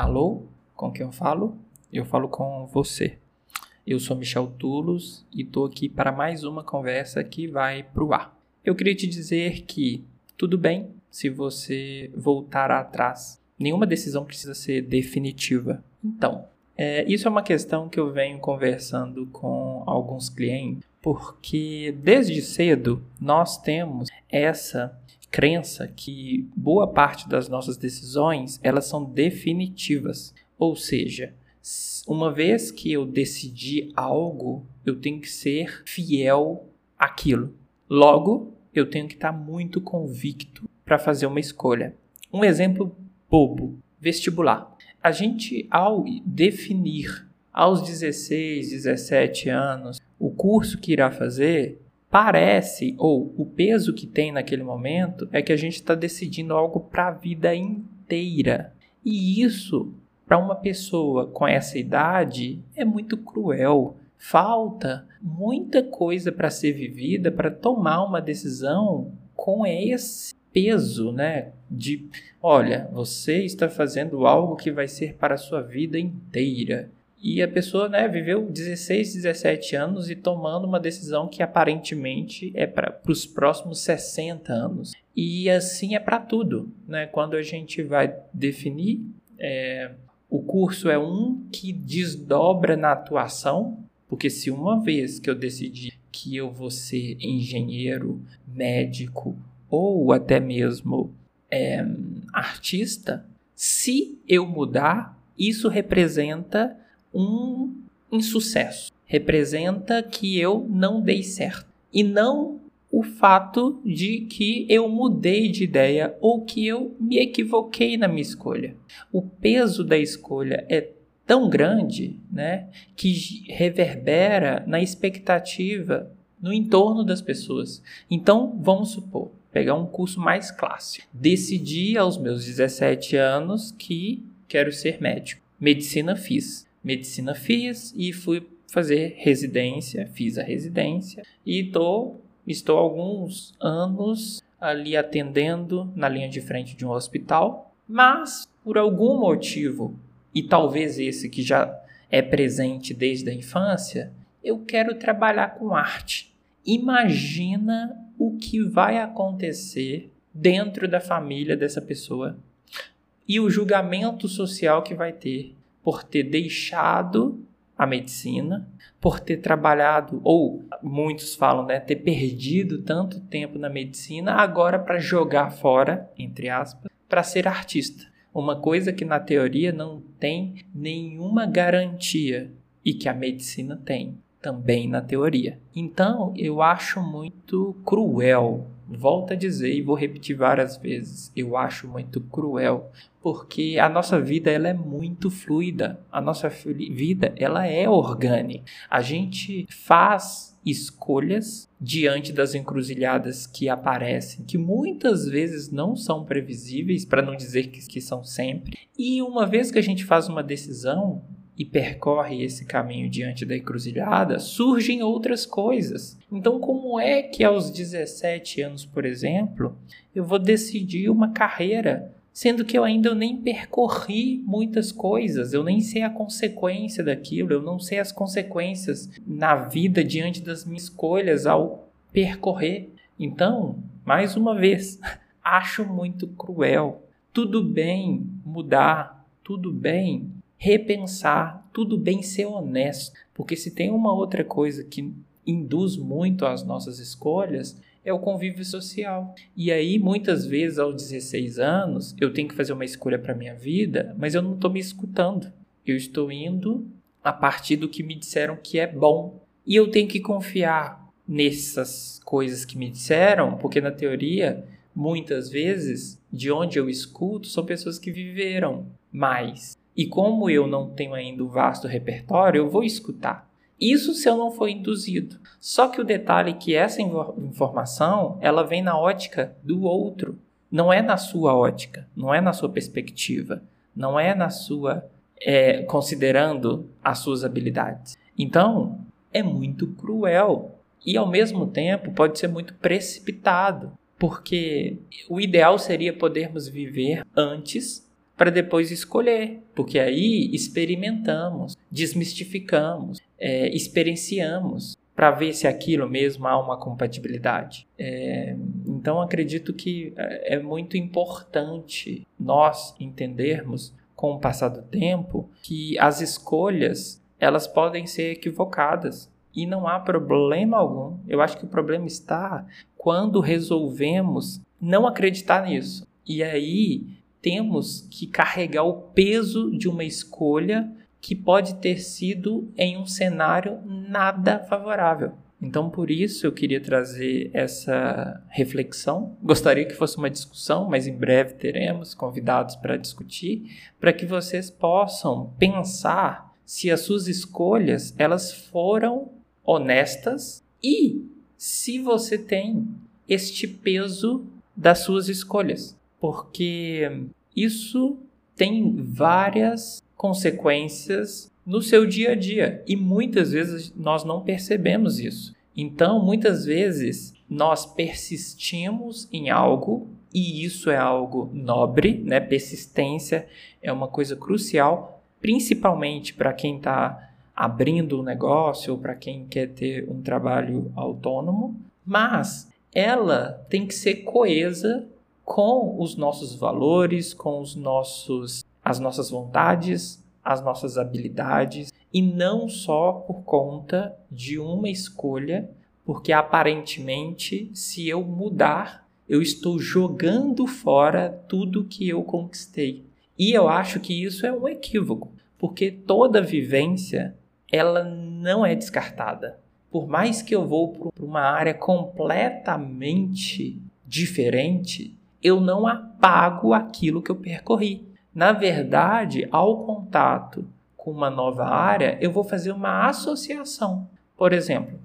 Alô? Com quem eu falo? Eu falo com você. Eu sou Michel Tulos e estou aqui para mais uma conversa que vai para o ar. Eu queria te dizer que tudo bem se você voltar atrás. Nenhuma decisão precisa ser definitiva. Então, é, isso é uma questão que eu venho conversando com alguns clientes, porque desde cedo nós temos essa crença que boa parte das nossas decisões elas são definitivas, ou seja, uma vez que eu decidi algo, eu tenho que ser fiel àquilo. Logo, eu tenho que estar muito convicto para fazer uma escolha. Um exemplo bobo: vestibular. A gente, ao definir aos 16, 17 anos o curso que irá fazer, parece, ou o peso que tem naquele momento, é que a gente está decidindo algo para a vida inteira. E isso, para uma pessoa com essa idade, é muito cruel. Falta muita coisa para ser vivida para tomar uma decisão com esse peso, né? De, olha, você está fazendo algo que vai ser para a sua vida inteira. E a pessoa, né, viveu 16, 17 anos e tomando uma decisão que aparentemente é para os próximos 60 anos. E assim é para tudo, né? Quando a gente vai definir, é, o curso é um que desdobra na atuação, porque se uma vez que eu decidi que eu vou ser engenheiro, médico ou até mesmo é, artista, se eu mudar, isso representa um insucesso. Representa que eu não dei certo. E não o fato de que eu mudei de ideia ou que eu me equivoquei na minha escolha. O peso da escolha é tão grande, né, que reverbera na expectativa no entorno das pessoas. Então, vamos supor, pegar um curso mais clássico. Decidi aos meus 17 anos que quero ser médico. Medicina fiz medicina fiz e fui fazer residência, fiz a residência e tô, estou alguns anos ali atendendo na linha de frente de um hospital, mas por algum motivo, e talvez esse que já é presente desde a infância, eu quero trabalhar com arte. Imagina o que vai acontecer dentro da família dessa pessoa e o julgamento social que vai ter por ter deixado a medicina, por ter trabalhado, ou muitos falam, né, ter perdido tanto tempo na medicina, agora para jogar fora, entre aspas, para ser artista. Uma coisa que na teoria não tem nenhuma garantia e que a medicina tem, também na teoria. Então, eu acho muito cruel volto a dizer e vou repetir várias vezes, eu acho muito cruel, porque a nossa vida ela é muito fluida, a nossa vida ela é orgânica. A gente faz escolhas diante das encruzilhadas que aparecem, que muitas vezes não são previsíveis, para não dizer que, que são sempre. E uma vez que a gente faz uma decisão, e percorre esse caminho diante da encruzilhada, surgem outras coisas. Então, como é que aos 17 anos, por exemplo, eu vou decidir uma carreira, sendo que eu ainda nem percorri muitas coisas, eu nem sei a consequência daquilo, eu não sei as consequências na vida diante das minhas escolhas ao percorrer. Então, mais uma vez, acho muito cruel. Tudo bem mudar, tudo bem repensar, tudo bem ser honesto, porque se tem uma outra coisa que induz muito as nossas escolhas, é o convívio social. E aí, muitas vezes, aos 16 anos, eu tenho que fazer uma escolha para minha vida, mas eu não estou me escutando. Eu estou indo a partir do que me disseram que é bom. E eu tenho que confiar nessas coisas que me disseram, porque na teoria, muitas vezes, de onde eu escuto, são pessoas que viveram mais. E como eu não tenho ainda o vasto repertório, eu vou escutar. Isso se eu não for induzido. Só que o detalhe é que essa informação, ela vem na ótica do outro, não é na sua ótica, não é na sua perspectiva, não é na sua é, considerando as suas habilidades. Então, é muito cruel e ao mesmo tempo pode ser muito precipitado, porque o ideal seria podermos viver antes para depois escolher, porque aí experimentamos, desmistificamos, é, experienciamos para ver se aquilo mesmo há uma compatibilidade. É, então acredito que é, é muito importante nós entendermos com o passar do tempo que as escolhas elas podem ser equivocadas e não há problema algum. Eu acho que o problema está quando resolvemos não acreditar nisso. E aí temos que carregar o peso de uma escolha que pode ter sido em um cenário nada favorável. Então, por isso eu queria trazer essa reflexão. Gostaria que fosse uma discussão, mas em breve teremos convidados para discutir, para que vocês possam pensar se as suas escolhas elas foram honestas e se você tem este peso das suas escolhas, porque isso tem várias consequências no seu dia a dia e muitas vezes nós não percebemos isso. Então, muitas vezes nós persistimos em algo e isso é algo nobre, né? Persistência é uma coisa crucial, principalmente para quem está abrindo um negócio ou para quem quer ter um trabalho autônomo, mas ela tem que ser coesa com os nossos valores, com os nossos as nossas vontades, as nossas habilidades e não só por conta de uma escolha, porque aparentemente, se eu mudar, eu estou jogando fora tudo que eu conquistei. E eu acho que isso é um equívoco, porque toda vivência ela não é descartada. Por mais que eu vou para uma área completamente diferente, eu não apago aquilo que eu percorri. Na verdade, ao contato com uma nova área, eu vou fazer uma associação. Por exemplo,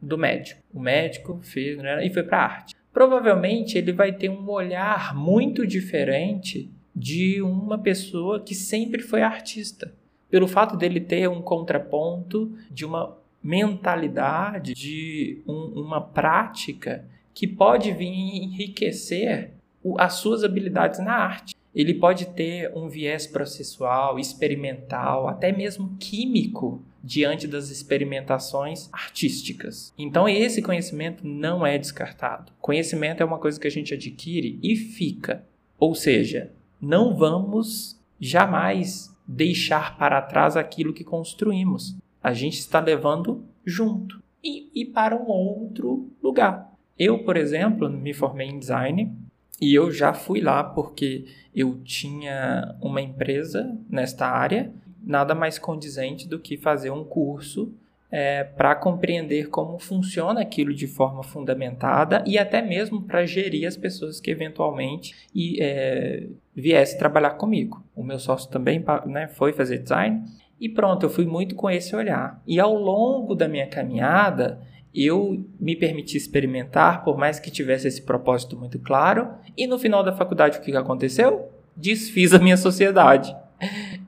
do médico. O médico fez né, e foi para a arte. Provavelmente ele vai ter um olhar muito diferente de uma pessoa que sempre foi artista. Pelo fato dele ter um contraponto de uma mentalidade, de um, uma prática que pode vir enriquecer as suas habilidades na arte ele pode ter um viés processual, experimental, até mesmo químico diante das experimentações artísticas. Então esse conhecimento não é descartado. Conhecimento é uma coisa que a gente adquire e fica. Ou seja, não vamos jamais deixar para trás aquilo que construímos. A gente está levando junto e, e para um outro lugar. Eu, por exemplo, me formei em design e eu já fui lá porque eu tinha uma empresa nesta área, nada mais condizente do que fazer um curso é, para compreender como funciona aquilo de forma fundamentada e até mesmo para gerir as pessoas que eventualmente e, é, viessem trabalhar comigo. O meu sócio também né, foi fazer design e pronto, eu fui muito com esse olhar. E ao longo da minha caminhada, eu me permiti experimentar, por mais que tivesse esse propósito muito claro, e no final da faculdade o que aconteceu? Desfiz a minha sociedade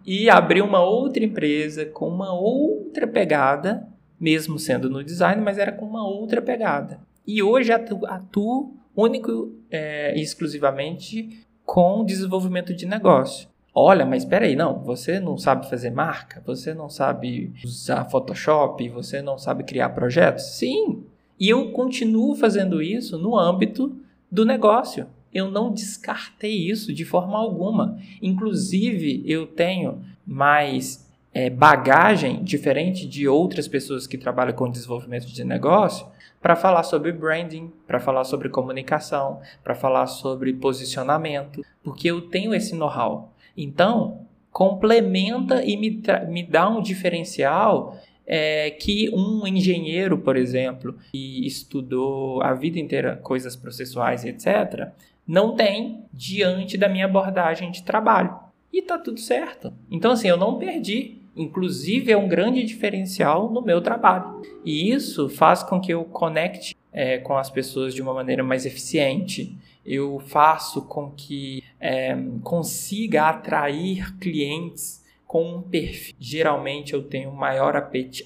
e abri uma outra empresa com uma outra pegada, mesmo sendo no design, mas era com uma outra pegada. E hoje atuo, atuo único é, e exclusivamente com desenvolvimento de negócio. Olha, mas espera aí, não, você não sabe fazer marca, você não sabe usar Photoshop, você não sabe criar projetos? Sim. E eu continuo fazendo isso no âmbito do negócio. Eu não descartei isso de forma alguma. Inclusive, eu tenho mais é, bagagem diferente de outras pessoas que trabalham com desenvolvimento de negócio para falar sobre branding, para falar sobre comunicação, para falar sobre posicionamento, porque eu tenho esse know-how. Então, complementa e me, me dá um diferencial é, que um engenheiro, por exemplo, que estudou a vida inteira coisas processuais etc., não tem diante da minha abordagem de trabalho. E tá tudo certo. Então, assim, eu não perdi. Inclusive, é um grande diferencial no meu trabalho. E isso faz com que eu conecte é, com as pessoas de uma maneira mais eficiente, eu faço com que é, consiga atrair clientes com um perfil. Geralmente eu tenho maior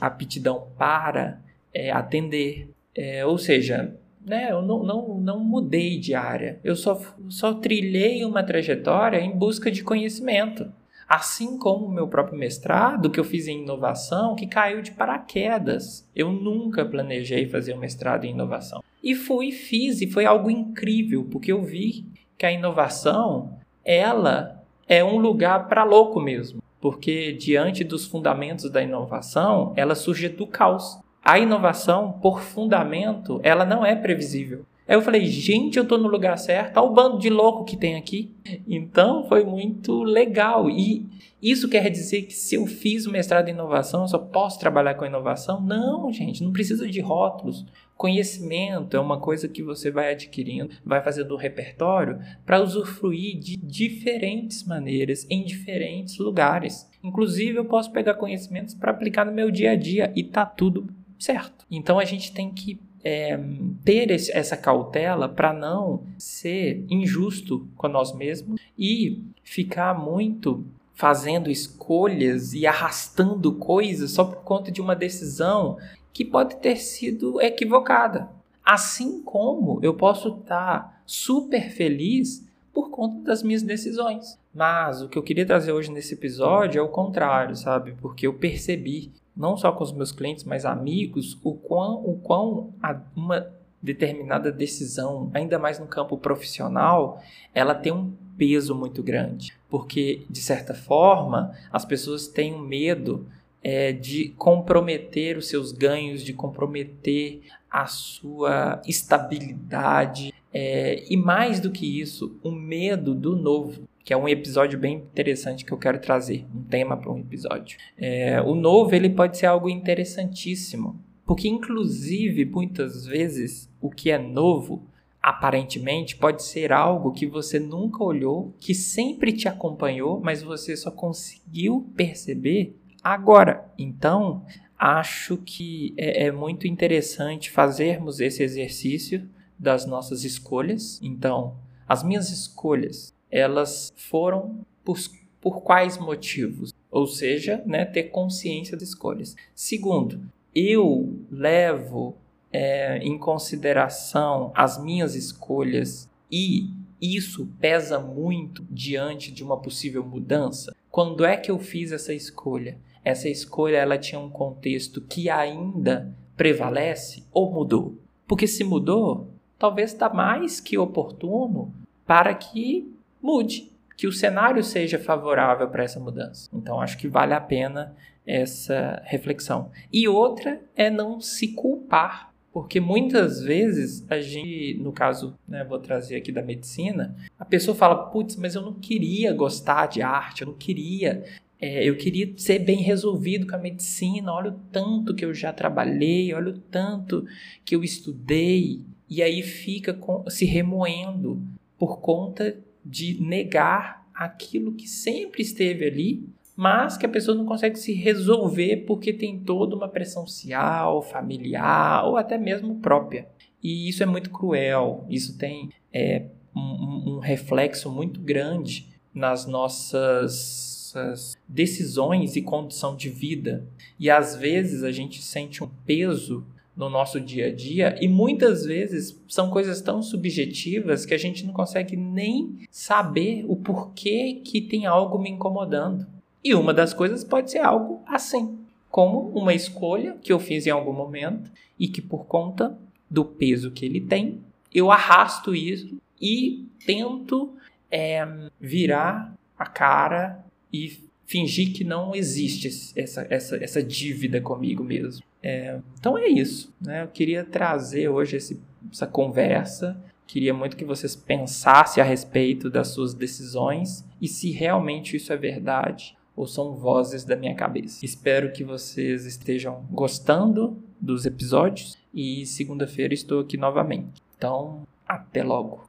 aptidão para é, atender. É, ou seja, né, eu não, não, não mudei de área. Eu só, só trilhei uma trajetória em busca de conhecimento. Assim como o meu próprio mestrado, que eu fiz em inovação, que caiu de paraquedas. Eu nunca planejei fazer um mestrado em inovação. E fui, fiz, e foi algo incrível, porque eu vi que a inovação, ela é um lugar para louco mesmo. Porque diante dos fundamentos da inovação, ela surge do caos a inovação, por fundamento, ela não é previsível. Aí eu falei, gente, eu tô no lugar certo, olha o bando de louco que tem aqui. Então foi muito legal. E isso quer dizer que se eu fiz o mestrado em inovação, eu só posso trabalhar com inovação? Não, gente, não precisa de rótulos. Conhecimento é uma coisa que você vai adquirindo, vai fazendo um repertório para usufruir de diferentes maneiras, em diferentes lugares. Inclusive, eu posso pegar conhecimentos para aplicar no meu dia a dia e tá tudo certo. Então a gente tem que é, ter esse, essa cautela para não ser injusto com nós mesmos e ficar muito fazendo escolhas e arrastando coisas só por conta de uma decisão que pode ter sido equivocada. Assim como eu posso estar tá super feliz por conta das minhas decisões. Mas o que eu queria trazer hoje nesse episódio é o contrário, sabe? Porque eu percebi não só com os meus clientes, mas amigos, o quão, o quão uma determinada decisão, ainda mais no campo profissional, ela tem um peso muito grande. Porque, de certa forma, as pessoas têm um medo é, de comprometer os seus ganhos, de comprometer a sua estabilidade. É, e mais do que isso, o medo do novo que é um episódio bem interessante que eu quero trazer, um tema para um episódio. É, o novo ele pode ser algo interessantíssimo, porque inclusive muitas vezes o que é novo aparentemente pode ser algo que você nunca olhou, que sempre te acompanhou, mas você só conseguiu perceber agora. Então acho que é, é muito interessante fazermos esse exercício das nossas escolhas. Então as minhas escolhas elas foram por, por quais motivos? Ou seja, né, ter consciência das escolhas. Segundo, eu levo é, em consideração as minhas escolhas e isso pesa muito diante de uma possível mudança. Quando é que eu fiz essa escolha? Essa escolha ela tinha um contexto que ainda prevalece ou mudou? Porque se mudou, talvez está mais que oportuno para que mude, que o cenário seja favorável para essa mudança. Então acho que vale a pena essa reflexão. E outra é não se culpar, porque muitas vezes a gente, no caso, né, vou trazer aqui da medicina, a pessoa fala: putz, mas eu não queria gostar de arte, eu não queria. É, eu queria ser bem resolvido com a medicina. Olha o tanto que eu já trabalhei, olha o tanto que eu estudei. E aí fica com, se remoendo por conta de negar aquilo que sempre esteve ali, mas que a pessoa não consegue se resolver porque tem toda uma pressão social, familiar ou até mesmo própria. E isso é muito cruel, isso tem é, um, um reflexo muito grande nas nossas decisões e condição de vida. E às vezes a gente sente um peso no nosso dia a dia e muitas vezes são coisas tão subjetivas que a gente não consegue nem saber o porquê que tem algo me incomodando. E uma das coisas pode ser algo assim, como uma escolha que eu fiz em algum momento e que por conta do peso que ele tem, eu arrasto isso e tento é, virar a cara e fingir que não existe essa, essa, essa dívida comigo mesmo. É, então é isso. Né? Eu queria trazer hoje esse, essa conversa. Queria muito que vocês pensassem a respeito das suas decisões e se realmente isso é verdade ou são vozes da minha cabeça. Espero que vocês estejam gostando dos episódios e segunda-feira estou aqui novamente. Então, até logo.